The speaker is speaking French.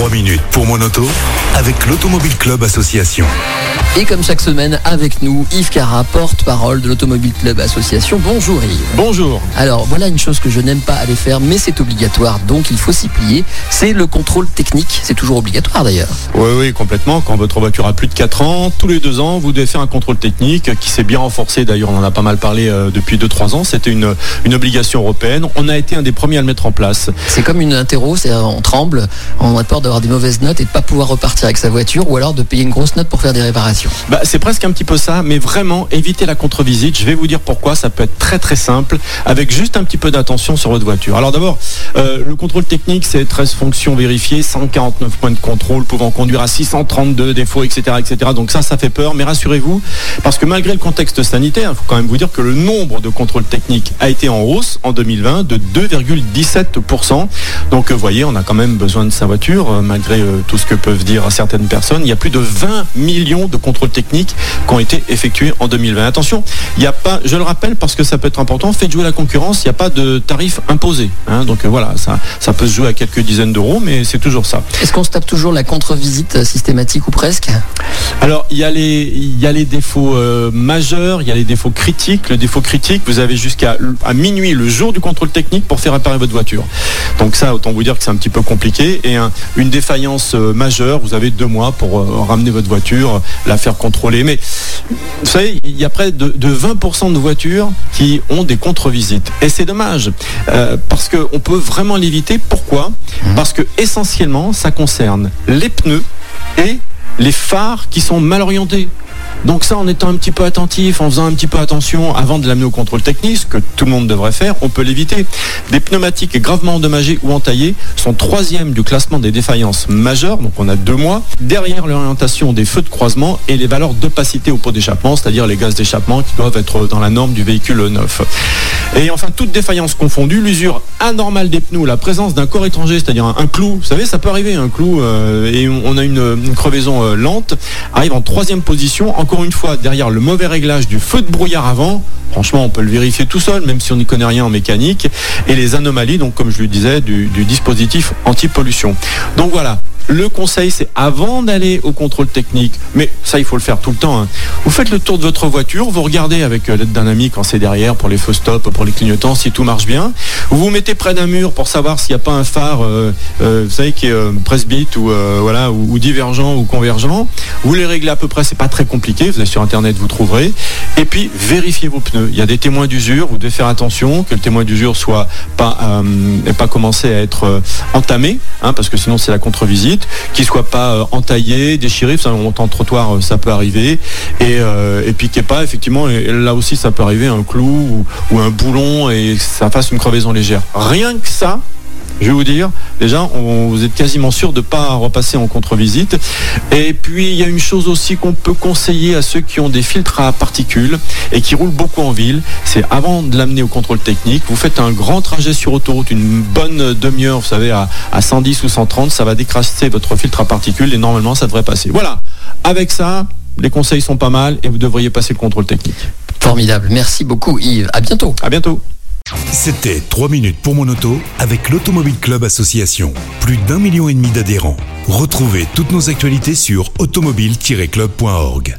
3 minutes pour mon auto avec l'Automobile Club Association. Et comme chaque semaine, avec nous, Yves Cara, porte-parole de l'Automobile Club Association. Bonjour Yves. Bonjour. Alors voilà une chose que je n'aime pas aller faire, mais c'est obligatoire, donc il faut s'y plier. C'est le contrôle technique. C'est toujours obligatoire d'ailleurs. Oui, oui, complètement. Quand votre voiture a plus de 4 ans, tous les 2 ans, vous devez faire un contrôle technique qui s'est bien renforcé. D'ailleurs, on en a pas mal parlé euh, depuis 2-3 ans. C'était une, une obligation européenne. On a été un des premiers à le mettre en place. C'est comme une interro, c'est on tremble, on a peur d'avoir des mauvaises notes et de pas pouvoir repartir avec sa voiture ou alors de payer une grosse note pour faire des réparations. Bah, c'est presque un petit peu ça, mais vraiment éviter la contre-visite. Je vais vous dire pourquoi. Ça peut être très très simple avec juste un petit peu d'attention sur votre voiture. Alors d'abord, euh, le contrôle technique, c'est 13 fonctions vérifiées, 149 points de contrôle pouvant conduire à 632 défauts, etc., etc. Donc ça, ça fait peur. Mais rassurez-vous, parce que malgré le contexte sanitaire, il faut quand même vous dire que le nombre de contrôles techniques a été en hausse en 2020 de 2,17%. Donc vous voyez, on a quand même besoin de sa voiture, euh, malgré euh, tout ce que peuvent dire certaines personnes. Il y a plus de 20 millions de contrôles techniques qui ont été effectués en 2020. Attention, il n'y a pas, je le rappelle parce que ça peut être important, faites jouer la concurrence, il n'y a pas de tarif imposé. hein. donc euh, voilà, ça, ça peut se jouer à quelques dizaines d'euros, mais c'est toujours ça. Est-ce qu'on se tape toujours la contre-visite euh, systématique ou presque? Alors, il y a les, il y a les défauts euh, majeurs, il y a les défauts critiques. Le défaut critique, vous avez jusqu'à à minuit le jour du contrôle technique pour faire réparer votre voiture. Donc ça, autant vous dire que c'est un petit peu compliqué. Et un- une défaillance euh, majeure, vous avez deux mois pour euh, ramener votre voiture, la faire contrôler. Mais vous savez, il y a près de, de 20% de voitures qui ont des contre-visites. Et c'est dommage, euh, parce qu'on peut vraiment l'éviter. Pourquoi? Parce que essentiellement, ça concerne les pneus et les phares qui sont mal orientés. Donc ça, en étant un petit peu attentif, en faisant un petit peu attention avant de l'amener au contrôle technique, ce que tout le monde devrait faire, on peut l'éviter. Des pneumatiques gravement endommagées ou entaillées sont troisième du classement des défaillances majeures, donc on a deux mois, derrière l'orientation des feux de croisement et les valeurs d'opacité au pot d'échappement, c'est-à-dire les gaz d'échappement qui doivent être dans la norme du véhicule neuf. Et enfin, toute défaillance confondue, l'usure anormale des pneus, la présence d'un corps étranger, c'est-à-dire un, clou, vous savez, ça peut arriver, un clou, euh, et on a une, une crevaison euh, lente, arrive en troisième position, encore une fois, derrière le mauvais réglage du feu de brouillard avant. Franchement, on peut le vérifier tout seul, même si on n'y connaît rien en mécanique. Et les anomalies, donc comme je le disais, du, du dispositif anti-pollution. Donc voilà, le conseil, c'est avant d'aller au contrôle technique, mais ça, il faut le faire tout le temps. hein. Vous faites le tour de votre voiture, vous regardez avec euh, l'aide d'un ami quand c'est derrière pour les feux stop, pour les clignotants, si tout marche bien. Vous vous mettez près d'un mur pour savoir s'il n'y a pas un phare, euh, euh, vous savez, qui est presbyte ou voilà ou, divergent ou convergent. Vous les réglez à peu près, c'est pas très compliqué. Vous allez sur internet, vous trouverez. Et puis vérifiez vos pneus. Il y a des témoins d'usure. Vous devez faire attention que le témoin d'usure soit pas n'ait pas commencé à être entamé, hein, parce que sinon c'est la contre-visite. Qu'il soit pas euh, entaillé, déchiré. Ça, on en trottoir, euh, ça peut arriver. Et, euh, puis qu'il n'y ait pas effectivement, là aussi ça peut arriver, un clou ou, un boulon et ça fasse une crevaison légère. Rien que ça, je vais vous dire, déjà, on- vous êtes quasiment sûr de ne pas repasser en contre-visite. Et puis, il y a une chose aussi qu'on peut conseiller à ceux qui ont des filtres à particules et qui roulent beaucoup en ville, c'est avant de l'amener au contrôle technique, vous faites un grand trajet sur autoroute, une bonne demi-heure, vous savez, à, à 110 ou 130, ça va décrasser votre filtre à particules et normalement, ça devrait passer. Voilà. Avec ça, les conseils sont pas mal et vous devriez passer le contrôle technique. Formidable. Merci beaucoup Yves. À bientôt. À bientôt. C'était 3 minutes pour mon auto avec l'Automobile Club Association. Plus d'un million et demi d'adhérents. Retrouvez toutes nos actualités sur automobile-club.org.